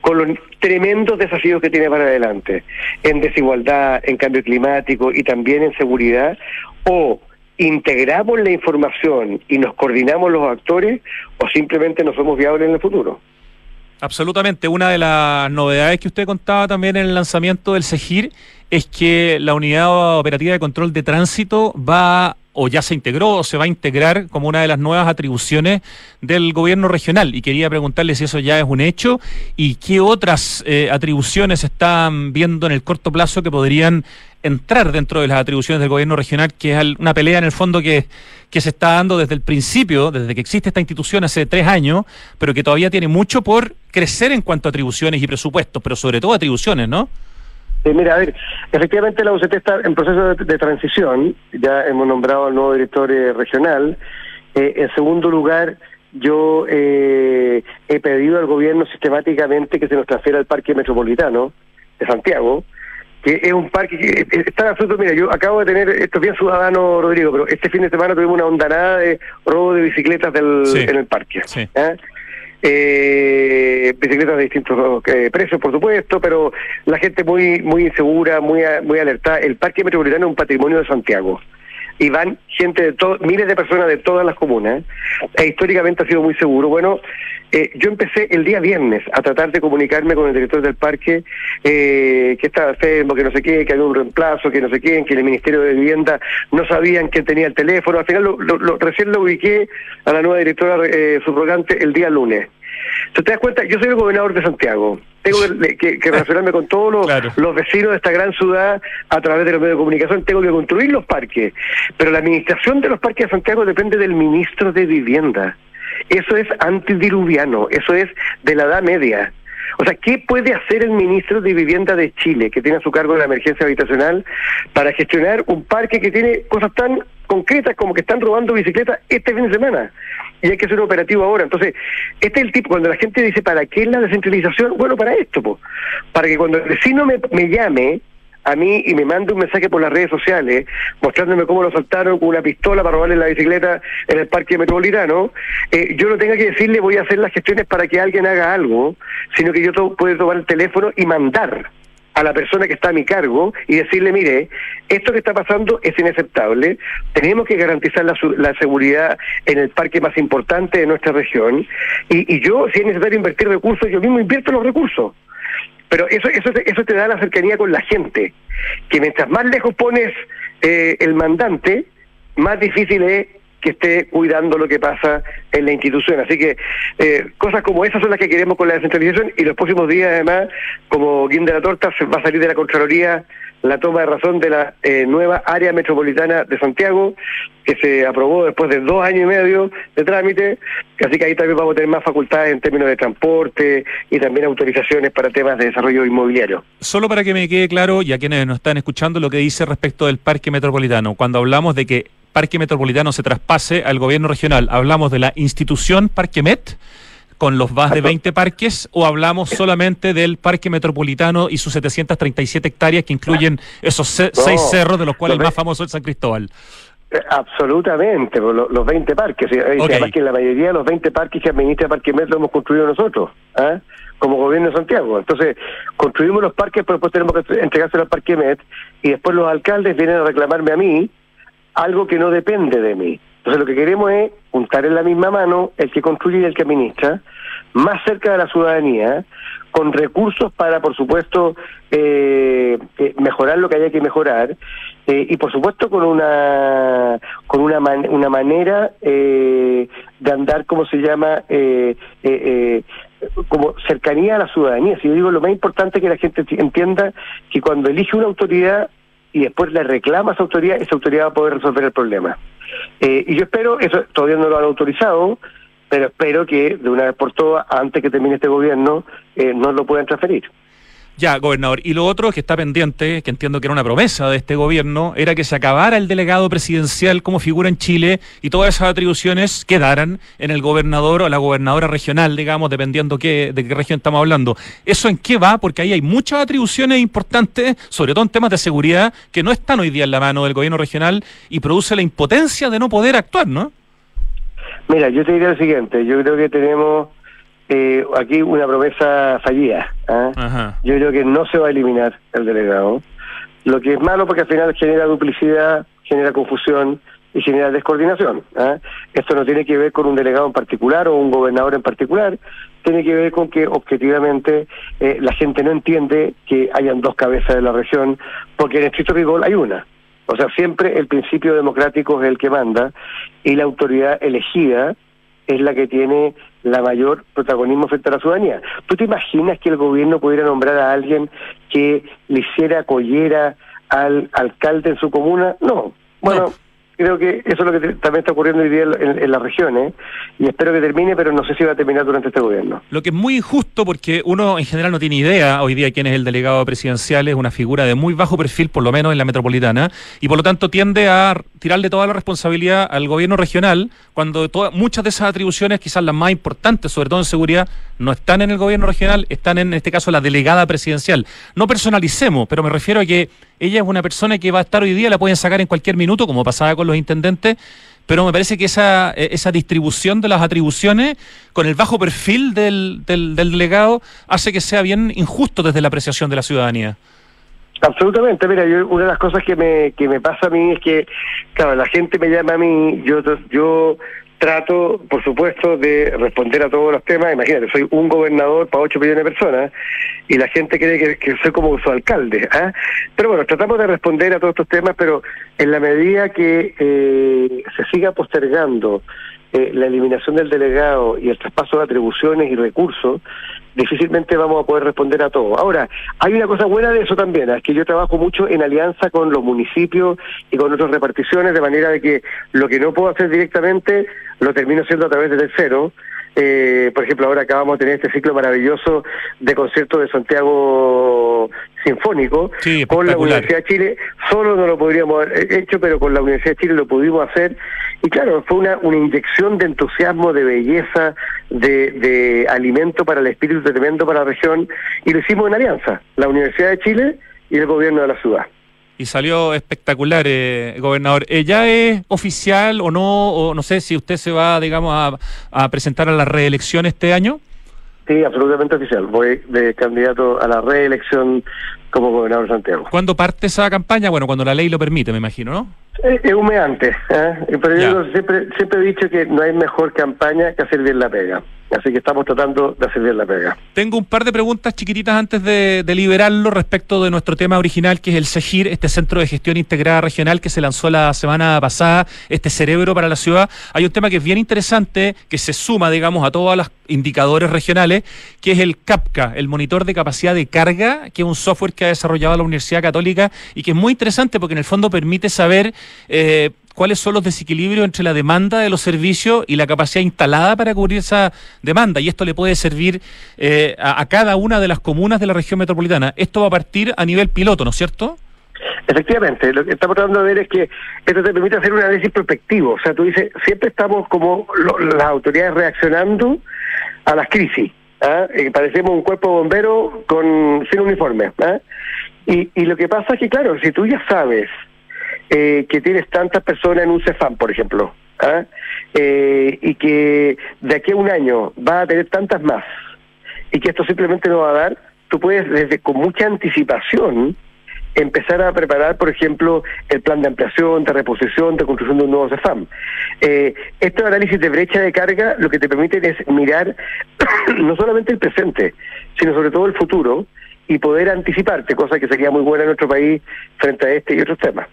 con los tremendos desafíos que tiene para adelante, en desigualdad, en cambio climático y también en seguridad, o integramos la información y nos coordinamos los actores, o simplemente no somos viables en el futuro. Absolutamente. Una de las novedades que usted contaba también en el lanzamiento del SEGIR es que la unidad operativa de control de tránsito va o ya se integró o se va a integrar como una de las nuevas atribuciones del gobierno regional. Y quería preguntarle si eso ya es un hecho y qué otras eh, atribuciones están viendo en el corto plazo que podrían entrar dentro de las atribuciones del gobierno regional, que es una pelea en el fondo que, que se está dando desde el principio, desde que existe esta institución hace tres años, pero que todavía tiene mucho por crecer en cuanto a atribuciones y presupuestos, pero sobre todo atribuciones, ¿no? Eh, mira, a ver, efectivamente la UCT está en proceso de, de transición, ya hemos nombrado al nuevo director eh, regional. Eh, en segundo lugar, yo eh, he pedido al gobierno sistemáticamente que se nos transfiera al Parque Metropolitano de Santiago, que es un parque que eh, está en absoluto, mira, yo acabo de tener, esto es bien ciudadano, Rodrigo, pero este fin de semana tuvimos una ondanada de robo de bicicletas del, Sí. en el parque. Sí. ¿ah? Eh, bicicletas de distintos eh, precios, por supuesto, pero la gente muy muy insegura, muy muy alertada. El Parque Metropolitano es un patrimonio de Santiago. Y van gente de todo, miles de personas de todas las comunas. E históricamente ha sido muy seguro. Bueno, eh, yo empecé el día viernes a tratar de comunicarme con el director del parque, eh, que estaba enfermo, que no sé qué, que había un reemplazo, que no sé qué, que el Ministerio de Vivienda no sabían quién tenía el teléfono. Al final, lo, lo- lo- recién lo ubiqué a la nueva directora eh, subrogante el día lunes. ¿Tú te das cuenta? Yo soy el gobernador de Santiago. Tengo que, que- que relacionarme con todos los, Claro. los vecinos de esta gran ciudad a través de los medios de comunicación. Tengo que construir los parques. Pero la administración de los parques de Santiago depende del ministro de Vivienda. Eso es antidiluviano. Eso es de la Edad Media. O sea, ¿qué puede hacer el ministro de Vivienda de Chile, que tiene a su cargo la emergencia habitacional, para gestionar un parque que tiene cosas tan concretas como que están robando bicicletas este fin de semana? Y hay que un operativo ahora. Entonces, este es el tipo, cuando la gente dice, ¿para qué la descentralización? Bueno, para esto, po. para que cuando el vecino me, me llame a mí y me mande un mensaje por las redes sociales mostrándome cómo lo saltaron con una pistola para robarle la bicicleta en el parque metropolitano, eh, yo no tenga que decirle voy a hacer las gestiones para que alguien haga algo, sino que yo puedo tomar el teléfono y mandar a la persona que está a mi cargo y decirle, mire, esto que está pasando es inaceptable, tenemos que garantizar la, la seguridad en el parque más importante de nuestra región y, yo, si es necesario invertir recursos, yo mismo invierto los recursos. Pero eso, eso, eso te da la cercanía con la gente, que mientras más lejos pones eh, el mandante, más difícil es esté cuidando lo que pasa en la institución. Así que eh, cosas como esas son las que queremos con la descentralización y los próximos días además, como guinda de la torta, se va a salir de la Contraloría la toma de razón de la eh, nueva área metropolitana de Santiago, que se aprobó después de dos años y medio de trámite, así que ahí también vamos a tener más facultades en términos de transporte y también autorizaciones para temas de desarrollo inmobiliario. Solo para que me quede claro, y a quienes nos están escuchando, lo que dice respecto del Parque Metropolitano. Cuando hablamos de que Parque Metropolitano se traspase al gobierno regional, ¿hablamos de la institución Parque Met? con los más de 20 parques o hablamos solamente del Parque Metropolitano y sus 737 hectáreas que incluyen esos No, seis cerros de los cuales el más famoso es San Cristóbal? Eh, Absolutamente, lo- los 20 parques. Además que la mayoría de los 20 parques que administra Parque Met lo hemos construido nosotros, ¿ah? como gobierno de Santiago. Entonces, construimos los parques, pero después tenemos que entregárselo al Parque Met y después los alcaldes vienen a reclamarme a mí algo que no depende de mí. Entonces, lo que queremos es juntar en la misma mano el que construye y el que administra, más cerca de la ciudadanía, con recursos para, por supuesto, eh, eh, mejorar lo que haya que mejorar Eh, y por supuesto con una con una man- una manera eh, de andar como se llama eh, como cercanía a la ciudadanía si yo digo lo más importante es que la gente enti- entienda que cuando elige una autoridad y después le reclama a esa autoridad esa autoridad va a poder resolver el problema. Eh, y yo espero eso todavía no lo han autorizado pero espero que de una vez por todas antes que termine este gobierno eh, no lo puedan transferir Ya, gobernador. Y lo otro que está pendiente, que entiendo que era una promesa de este gobierno, era que se acabara el delegado presidencial como figura en Chile y todas esas atribuciones quedaran en el gobernador o la gobernadora regional, digamos, dependiendo qué, de qué región estamos hablando. ¿Eso en qué va? Porque ahí hay muchas atribuciones importantes, sobre todo en temas de seguridad, que no están hoy día en la mano del gobierno regional y produce la impotencia de no poder actuar, ¿no? Mira, yo te diría lo siguiente, yo creo que tenemos eh, aquí una promesa fallida. ¿ah? Yo creo que no se va a eliminar el delegado, lo que es malo porque al final genera duplicidad, genera confusión y genera descoordinación. ¿ah? Esto no tiene que ver con un delegado en particular o un gobernador en particular, tiene que ver con que objetivamente eh, la gente no entiende que hayan dos cabezas de la región, porque en estricto rigor hay una. O sea, siempre el principio democrático es el que manda y la autoridad elegida es la que tiene la mayor protagonismo frente a la ciudadanía. ¿Tú te imaginas que el gobierno pudiera nombrar a alguien que le hiciera collera al alcalde en su comuna? No. Bueno, No. Creo que eso es lo que también está ocurriendo hoy día en, las regiones y espero que termine, pero no sé si va a terminar durante este gobierno. Lo que es muy injusto porque uno en general no tiene idea hoy día quién es el delegado presidencial, es una figura de muy bajo perfil, por lo menos en la metropolitana, y por lo tanto tiende a tirarle toda la responsabilidad al gobierno regional cuando muchas de esas atribuciones, quizás las más importantes, sobre todo en seguridad, no están en el gobierno regional, están en este caso la delegada presidencial. No personalicemos, pero me refiero a que ella es una persona que va a estar hoy día, la pueden sacar en cualquier minuto, como pasaba con los intendentes, pero me parece que esa, eh, esa distribución de las atribuciones con el bajo perfil del, del, del delegado hace que sea bien injusto desde la apreciación de la ciudadanía. Absolutamente, mira, yo, una de las cosas que me, que me pasa a mí es que, claro, la gente me llama a mí, yo, yo trato, por supuesto, de responder a todos los temas, imagínate, soy un gobernador para 8 millones de personas y la gente cree que, que soy como su alcalde, ¿ah? Pero bueno, tratamos de responder a todos estos temas, pero en la medida que eh, se siga postergando eh, la eliminación del delegado y el traspaso de atribuciones y recursos, difícilmente vamos a poder responder a todo. Ahora, hay una cosa buena de eso también, es que yo trabajo mucho en alianza con los municipios y con otras reparticiones, de manera de que lo que no puedo hacer directamente lo termino haciendo a través de tercero. Eh, por ejemplo, ahora acabamos de tener este ciclo maravilloso de conciertos de Santiago Sinfónico Sí, con la. Universidad de Chile. Solo no lo podríamos haber hecho, pero con la Universidad de Chile lo pudimos hacer. Y claro, fue una, una inyección de entusiasmo, de belleza, de, de alimento para el espíritu tremendo para la región. Y lo hicimos en alianza, la Universidad de Chile y el gobierno de la ciudad. Y salió espectacular, eh, gobernador. Eh, ¿Ya es oficial o no? O no sé si usted se va, digamos, a, a presentar a la reelección este año. Sí, absolutamente oficial. Voy de candidato a la reelección como gobernador de Santiago. ¿Cuándo parte esa campaña? Bueno, cuando la ley lo permite, me imagino, ¿no? Es, humeante, ¿eh? pero yo siempre, siempre he dicho que no hay mejor campaña que hacer bien la pega. Así que estamos tratando de hacer bien la pega. Tengo un par de preguntas chiquititas antes de, de liberarlo respecto de nuestro tema original, que es el CEGIR, este Centro de Gestión Integrada Regional que se lanzó la semana pasada, este cerebro para la ciudad. Hay un tema que es bien interesante, que se suma, digamos, a todos los indicadores regionales, que es el CAPCA, el monitor de capacidad de carga, que es un software que ha desarrollado la Universidad Católica y que es muy interesante porque en el fondo permite saber... eh, cuáles son los desequilibrios entre la demanda de los servicios y la capacidad instalada para cubrir esa demanda. Y esto le puede servir eh, a, cada una de las comunas de la región metropolitana. Esto va a partir a nivel piloto, ¿no es cierto? Efectivamente, lo que estamos tratando de ver es que esto te permite hacer un análisis prospectivo. O sea, tú dices, siempre estamos como lo- las autoridades reaccionando a las crisis. ¿ah? Eh, parecemos un cuerpo de bomberos con, sin uniforme. ¿ah? Y, y lo que pasa es que, claro, si tú ya sabes eh, que tienes tantas personas en un CEFAM, por ejemplo, ¿ah? Eh, y que de aquí a un año va a tener tantas más, y que esto simplemente no va a dar, tú puedes desde con mucha anticipación empezar a preparar, por ejemplo, el plan de ampliación, de reposición, de construcción de un nuevo CEFAM. Eh, este análisis de brecha de carga lo que te permite es mirar no solamente el presente, sino sobre todo el futuro y poder anticiparte, cosa que sería muy buena en nuestro país frente a este y otros temas.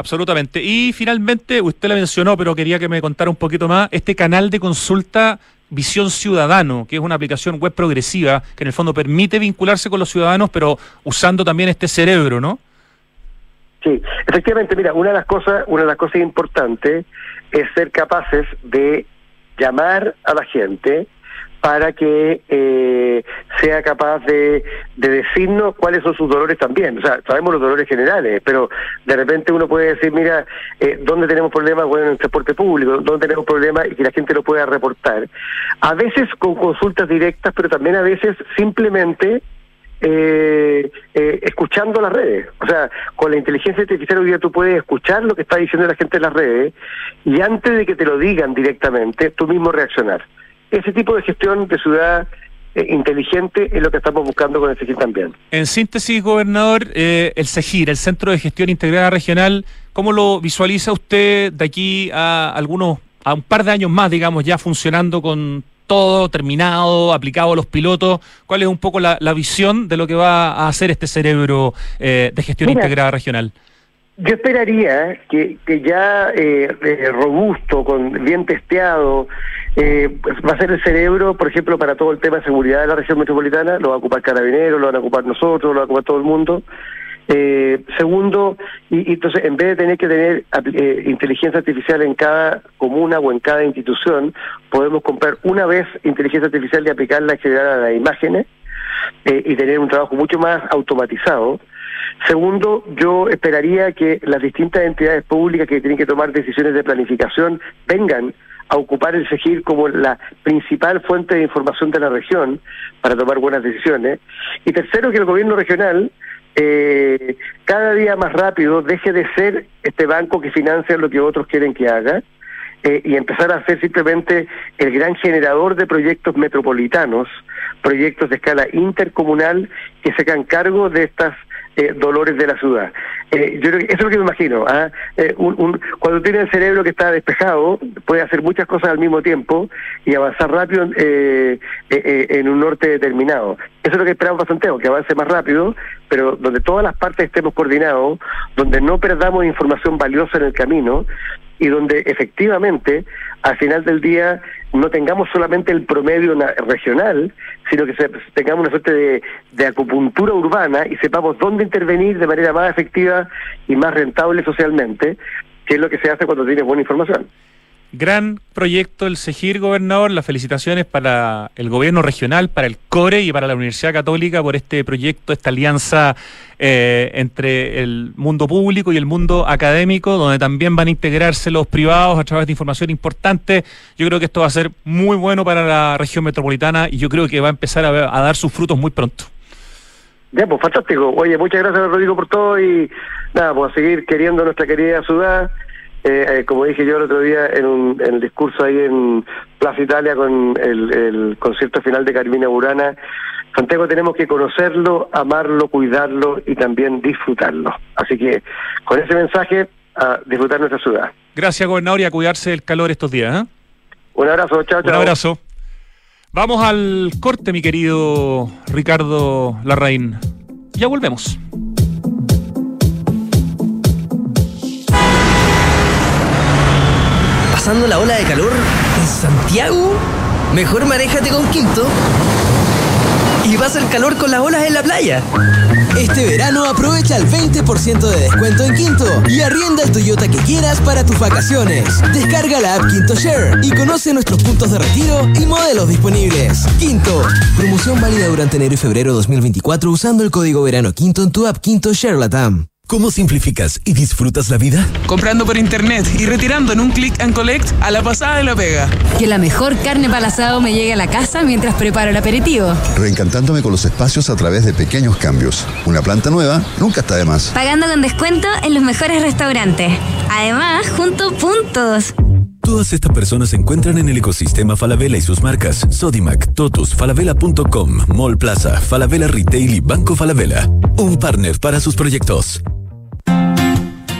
Absolutamente. Y finalmente, usted la mencionó, pero quería que me contara un poquito más, este canal de consulta Visión Ciudadano, que es una aplicación web progresiva que en el fondo permite vincularse con los ciudadanos, pero usando también este cerebro, ¿no? Sí, efectivamente, mira, una de las cosas, una de las cosas importantes es ser capaces de llamar a la gente para que eh, sea capaz de, de decirnos cuáles son sus dolores también. O sea, sabemos los dolores generales, pero de repente uno puede decir, mira, eh, ¿dónde tenemos problemas? Bueno, en el transporte público, ¿dónde tenemos problemas? Y que la gente lo pueda reportar. A veces con consultas directas, pero también a veces simplemente eh, eh, escuchando las redes. O sea, con la inteligencia artificial hoy día tú puedes escuchar lo que está diciendo la gente en las redes y antes de que te lo digan directamente, tú mismo reaccionar. Ese tipo de gestión de ciudad eh, inteligente es lo que estamos buscando con el CEGIR también. En síntesis, gobernador, eh, el CEGIR, el Centro de Gestión Integrada Regional, ¿cómo lo visualiza usted de aquí a algunos, a un par de años más, digamos, ya funcionando con todo terminado, aplicado a los pilotos? ¿Cuál es un poco la, la visión de lo que va a hacer este cerebro eh, de gestión Mira, integrada regional? Yo esperaría que, que ya eh, robusto, con bien testeado, eh, pues va a ser el cerebro, por ejemplo, para todo el tema de seguridad de la región metropolitana, lo va a ocupar Carabineros, lo van a ocupar nosotros, lo va a ocupar todo el mundo. Eh, segundo, y, entonces en vez de tener que tener eh, inteligencia artificial en cada comuna o en cada institución, podemos comprar una vez inteligencia artificial y aplicarla a las imágenes eh, y tener un trabajo mucho más automatizado. Segundo, yo esperaría que las distintas entidades públicas que tienen que tomar decisiones de planificación vengan a ocupar el SEGIR como la principal fuente de información de la región para tomar buenas decisiones. Y tercero, que el gobierno regional eh, cada día más rápido deje de ser este banco que financia lo que otros quieren que haga eh, y empezar a ser simplemente el gran generador de proyectos metropolitanos, proyectos de escala intercomunal que se hagan cargo de estas eh, dolores de la ciudad. Eh, yo creo eso es lo que me imagino. ¿ah? Eh, un- un- cuando tiene el cerebro que está despejado, puede hacer muchas cosas al mismo tiempo y avanzar rápido eh, en un norte determinado. Eso es lo que esperamos para Santiago, que avance más rápido, pero donde todas las partes estemos coordinados, donde no perdamos información valiosa en el camino y donde efectivamente al final del día no tengamos solamente el promedio na- regional, sino que tengamos una suerte de, de acupuntura urbana y sepamos dónde intervenir de manera más efectiva y más rentable socialmente, que es lo que se hace cuando tienes buena información. Gran proyecto el CEGIR, gobernador. Las felicitaciones para el gobierno regional, para el CORE y para la Universidad Católica por este proyecto, esta alianza eh, entre el mundo público y el mundo académico, donde también van a integrarse los privados a través de información importante. Yo creo que esto va a ser muy bueno para la región metropolitana y yo creo que va a empezar a, a dar sus frutos muy pronto. Ya, pues fantástico. Oye, muchas gracias Rodrigo por todo y nada, pues a seguir queriendo nuestra querida ciudad. Eh, eh, como dije yo el otro día en, un, en el discurso ahí en Plaza Italia con el, el concierto final de Carmina Burana, Santiago tenemos que conocerlo, amarlo, cuidarlo y también disfrutarlo. Así que con ese mensaje, a disfrutar nuestra ciudad. Gracias, gobernador, y a cuidarse del calor estos días. ¿eh? Un abrazo, chao, Un chao. abrazo. Vamos al corte, mi querido Ricardo Larraín. Ya volvemos. ¿Pasando la ola de calor en Santiago? Mejor manéjate con Quinto. Y vas al calor con las olas en la playa. Este verano aprovecha el 20% de descuento en Quinto y arrienda el Toyota que quieras para tus vacaciones. Descarga la app Quinto Share y conoce nuestros puntos de retiro y modelos disponibles. Quinto, promoción válida durante enero y febrero 2024 usando el código verano Quinto en tu app Quinto Share Latam. ¿Cómo simplificas y disfrutas la vida? Comprando por internet y retirando en un click and collect a la pasada de la pega. Que la mejor carne para asado me llegue a la casa mientras preparo el aperitivo. Reencantándome con los espacios a través de pequeños cambios. Una planta nueva nunca está de más. Pagando con descuento en los mejores restaurantes. Además, junto puntos. Todas estas personas se encuentran en el ecosistema Falabella y sus marcas Sodimac, Totus, Falabella.com, Mall Plaza, Falabella Retail y Banco Falabella. Un partner para sus proyectos.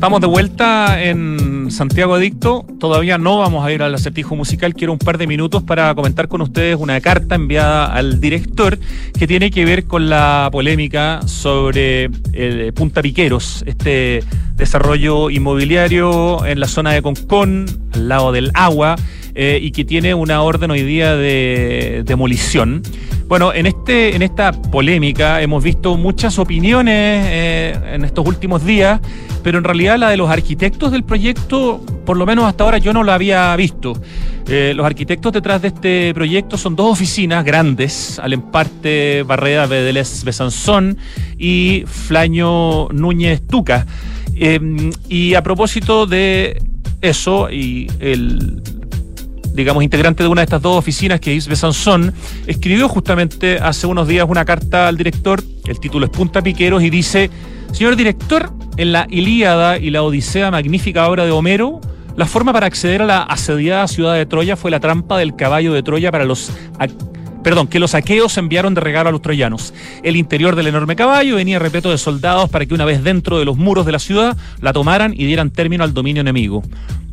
Estamos de vuelta en Santiago Adicto. Todavía no vamos a ir al acertijo musical. Quiero un par de minutos para comentar con ustedes una carta enviada al director que tiene que ver con la polémica sobre el Punta Piqueros, este desarrollo inmobiliario en la zona de Concón, al lado del agua, eh, y que tiene una orden hoy día de demolición. Bueno, en, este, en esta polémica hemos visto muchas opiniones eh, en estos últimos días, pero en realidad la de los arquitectos del proyecto, por lo menos hasta ahora yo no la había visto. Eh, los arquitectos detrás de este proyecto son dos oficinas grandes, al emparte Barrera Bedeles Besanzón y Flaño Núñez Tuca. Y a propósito de eso y el digamos, integrante de una de estas dos oficinas, que es Besanzón, escribió justamente hace unos días una carta al director, el título es Punta Piqueros, y dice, señor director, en la Ilíada y la Odisea, magnífica obra de Homero, la forma para acceder a la asediada ciudad de Troya fue la trampa del caballo de Troya para los perdón, que los aqueos enviaron de regalo a los troyanos. El interior del enorme caballo venía repleto de soldados para que una vez dentro de los muros de la ciudad la tomaran y dieran término al dominio enemigo.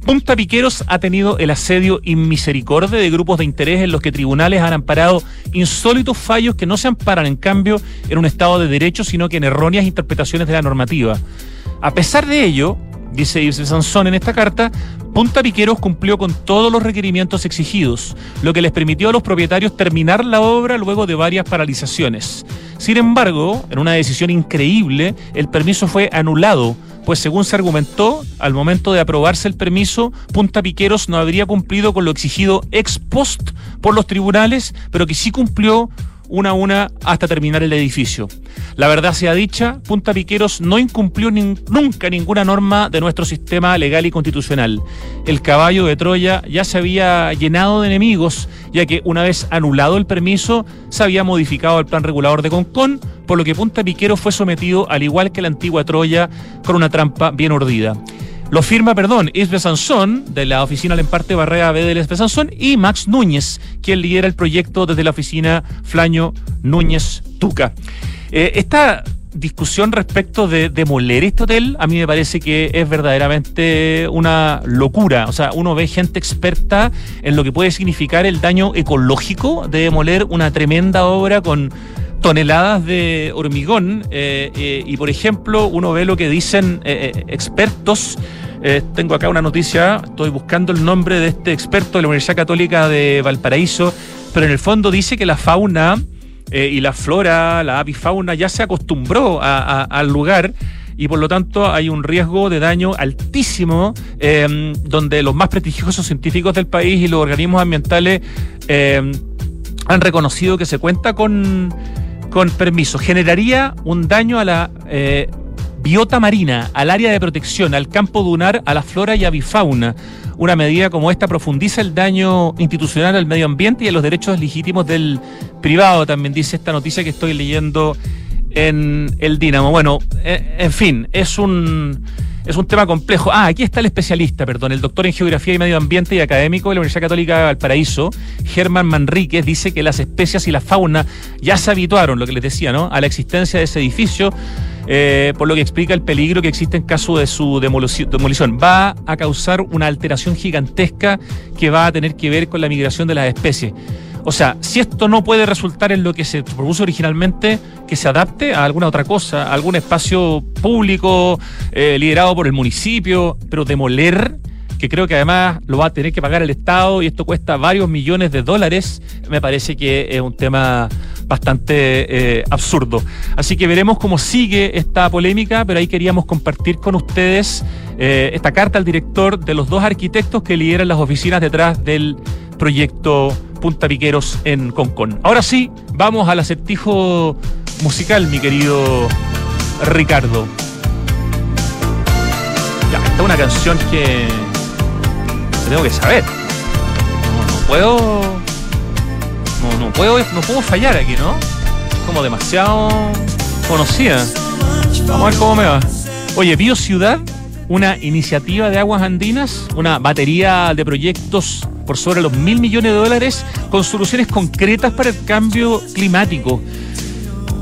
Punta Piqueros ha tenido el asedio inmisericordia de grupos de interés en los que tribunales han amparado insólitos fallos que no se amparan, en cambio, en un Estado de Derecho, sino que en erróneas interpretaciones de la normativa. A pesar de ello, dice Yves Sansón en esta carta, Punta Piqueros cumplió con todos los requerimientos exigidos, lo que les permitió a los propietarios terminar la obra luego de varias paralizaciones. Sin embargo, en una decisión increíble, el permiso fue anulado, pues según se argumentó, al momento de aprobarse el permiso, Punta Piqueros no habría cumplido con lo exigido ex post por los tribunales, pero que sí cumplió una a una hasta terminar el edificio. La verdad sea dicha, Punta Piqueros no incumplió nunca ninguna norma de nuestro sistema legal y constitucional. El caballo de Troya ya se había llenado de enemigos, ya que una vez anulado el permiso, se había modificado el plan regulador de Concón, por lo que Punta Piqueros fue sometido, al igual que la antigua Troya, con una trampa bien urdida. Lo firma, perdón, Isbe Sansón, de la oficina Lemparte Barrea B del Sansón, y Max Núñez, quien lidera el proyecto desde la oficina Flaño Núñez Tuca. Eh, esta discusión respecto de demoler este hotel, a mí me parece que es verdaderamente una locura. O sea, uno ve gente experta en lo que puede significar el daño ecológico de demoler una tremenda obra con toneladas de hormigón eh, eh, y por ejemplo uno ve lo que dicen eh, expertos. Tengo acá una noticia estoy buscando el nombre de este experto de la Universidad Católica de Valparaíso pero en el fondo dice que la fauna y la flora la avifauna ya se acostumbró al lugar y por lo tanto hay un riesgo de daño altísimo donde los más prestigiosos científicos del país y los organismos ambientales han reconocido que se cuenta con, con permiso. Generaría un daño a la eh, biota marina, al área de protección, al campo dunar, a la flora y avifauna. Una medida como esta profundiza el daño institucional al medio ambiente y a los derechos legítimos del privado, también dice esta noticia que estoy leyendo en el Dínamo. Bueno, eh, en fin, es un es un tema complejo. Ah, aquí está el especialista, perdón, el doctor en Geografía y Medio Ambiente y académico de la Universidad Católica de Valparaíso, Germán Manríquez, dice que las especies y la fauna ya se habituaron, lo que les decía, ¿no? A la existencia de ese edificio, eh, por lo que explica el peligro que existe en caso de su demolici- demolición. Va a causar una alteración gigantesca que va a tener que ver con la migración de las especies. O sea, si esto no puede resultar en lo que se propuso originalmente, que se adapte a alguna otra cosa, algún espacio público eh, liderado por el municipio, pero demoler, que creo que además lo va a tener que pagar el Estado y esto cuesta varios millones de dólares, me parece que es un tema bastante eh, absurdo. Así que veremos cómo sigue esta polémica, pero ahí queríamos compartir con ustedes eh, esta carta al director de los dos arquitectos que lideran las oficinas detrás del proyecto Punta Piqueros en Concón. Ahora sí, vamos al acertijo musical, mi querido Ricardo. Ya, esta es una canción que, tengo que saber. No puedo. No, no puedo. No puedo fallar aquí, ¿no? Como demasiado conocida. Vamos a ver cómo me va. Oye, Bio Ciudad, una iniciativa de aguas andinas, una batería de proyectos por sobre los mil millones de dólares con soluciones concretas para el cambio climático,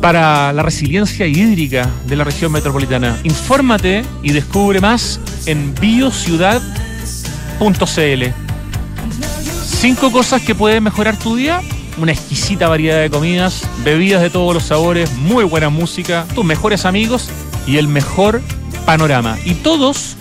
para la resiliencia hídrica de la región metropolitana. Infórmate y descubre más en biociudad.cl. Cinco cosas que pueden mejorar tu día. Una exquisita variedad de comidas, bebidas de todos los sabores, muy buena música, tus mejores amigos y el mejor panorama. Y todos,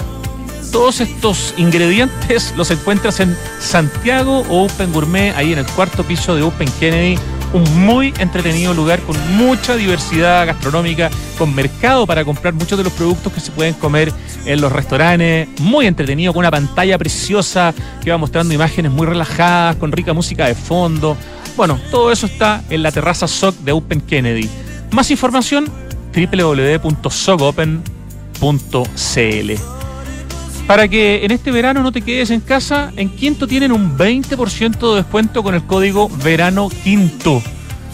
todos estos ingredientes los encuentras en Santiago Open Gourmet, ahí en el cuarto piso de Open Kennedy. Un muy entretenido lugar con mucha diversidad gastronómica, con mercado para comprar muchos de los productos que se pueden comer en los restaurantes. Muy entretenido, con una pantalla preciosa que va mostrando imágenes muy relajadas, con rica música de fondo. Bueno, todo eso está en la terraza SOC de Open Kennedy. Más información www.socopen.cl. Para que en este verano no te quedes en casa, en Quinto tienen un 20% de descuento con el código Verano Quinto.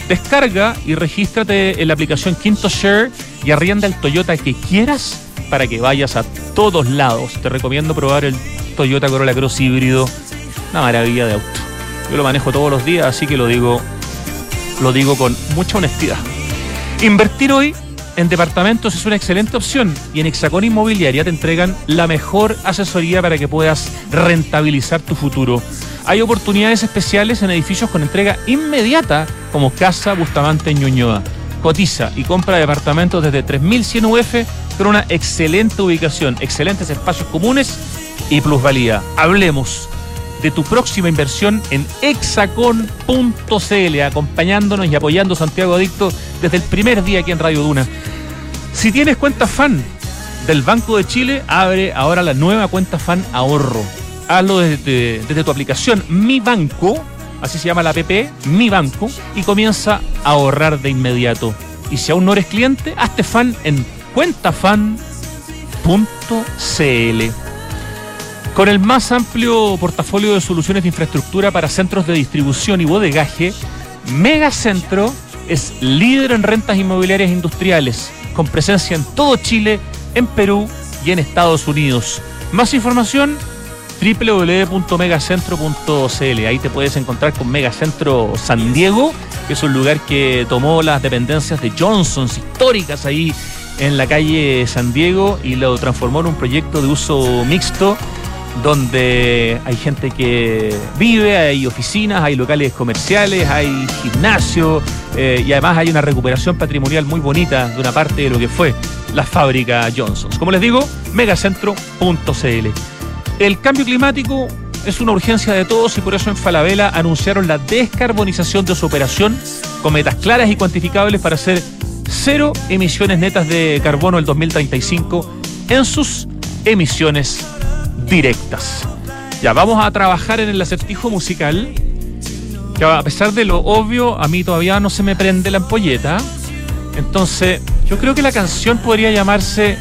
Descarga y regístrate en la aplicación Quinto Share y arrienda el Toyota que quieras para que vayas a todos lados. Te recomiendo probar el Toyota Corolla Cross híbrido. Una maravilla de auto. Yo lo manejo todos los días, así que lo digo, lo digo con mucha honestidad. Invertir hoy en departamentos es una excelente opción y en Hexacón Inmobiliaria te entregan la mejor asesoría para que puedas rentabilizar tu futuro. Hay oportunidades especiales en edificios con entrega inmediata como Casa Bustamante Ñuñoa. Cotiza y compra departamentos desde 3100 UF con una excelente ubicación, excelentes espacios comunes y plusvalía. Hablemos de tu próxima inversión en hexacon.cl, acompañándonos y apoyando Santiago Adicto desde el primer día aquí en Radio Duna. Si tienes cuenta fan del Banco de Chile, abre ahora la nueva cuenta fan ahorro. Hazlo desde, desde tu aplicación Mi Banco, así se llama la app, Mi Banco, y comienza a ahorrar de inmediato. Y si aún no eres cliente, hazte fan en cuentafan.cl. Con el más amplio portafolio de soluciones de infraestructura para centros de distribución y bodegaje, Megacentro es líder en rentas inmobiliarias industriales, con presencia en todo Chile, en Perú y en Estados Unidos. Más información www.megacentro.cl. Ahí te puedes encontrar con Megacentro San Diego, que es un lugar que tomó las dependencias de Johnson's históricas ahí en la calle San Diego y lo transformó en un proyecto de uso mixto donde hay gente que vive, hay oficinas, hay locales comerciales, hay gimnasio eh, y además hay una recuperación patrimonial muy bonita de una parte de lo que fue la fábrica Johnson's. Como les digo, megacentro.cl. El cambio climático es una urgencia de todos y por eso en Falabella anunciaron la descarbonización de su operación con metas claras y cuantificables para hacer cero emisiones netas de carbono el 2035 en sus emisiones directas. Ya vamos a trabajar en el acertijo musical Que a pesar de lo obvio, a mí todavía no se me prende la ampolleta. Entonces, yo creo que la canción podría llamarse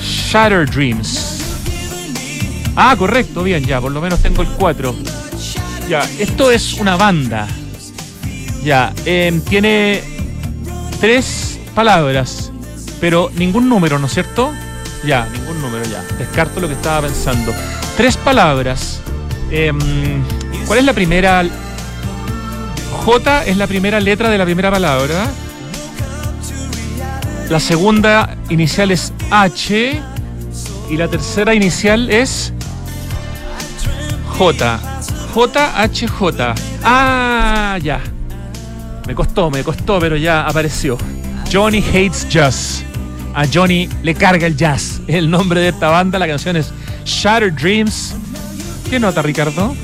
Shatter Dreams. Ah, correcto, bien, ya, por lo menos tengo el 4. Ya, esto es una banda. Ya, em, tiene tres palabras, pero ningún número, ¿no es cierto? Ya, ningún número, ya. Descarto lo que estaba pensando. Tres palabras. Em, ¿Cuál es la primera? J es la primera letra de la primera palabra. La segunda inicial es H. Y la tercera inicial es J. J, H, J. Ah, ya. Me costó, me costó, pero ya apareció. Johnny Hates Jazz. A Johnny le carga el jazz. El nombre de esta banda. La canción es Shattered Dreams. ¿Qué nota, Ricardo?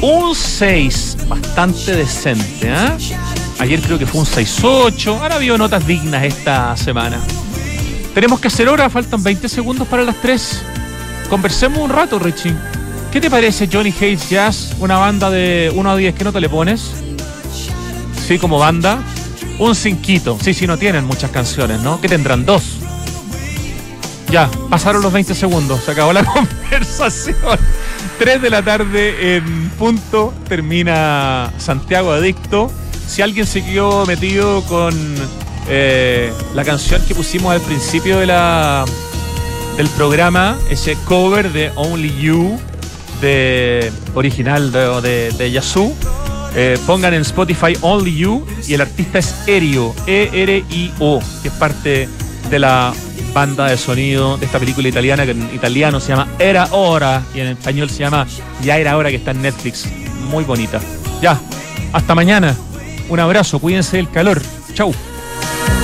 Un 6. Bastante decente, ¿ah? Ayer creo que fue un 6-8. Ahora vio notas dignas esta semana. Tenemos que hacer hora. Faltan 20 segundos para las 3. Conversemos un rato, Richie. ¿Qué te parece Johnny Hates Jazz? Una banda de 1 a 10. ¿Qué nota le pones? Sí, como banda. Un cinquito. Sí, sí, no tienen muchas canciones, ¿no? ¿Qué tendrán? Dos. Ya, pasaron los 20 segundos. Se acabó la conversación. 3 de la tarde en punto. Termina Santiago Adicto. Si alguien se quedó metido con eh, la canción que pusimos al principio de la, del programa, ese cover de Only You, de original de, de, de Yazoo, eh, pongan en Spotify Only You y el artista es Erio, E-R-I-O, que es parte de la banda de sonido de esta película italiana que en italiano se llama Era Hora y en español se llama Ya Era Hora que está en Netflix. Muy bonita. Ya, hasta mañana. Un abrazo, cuídense del calor. Chau.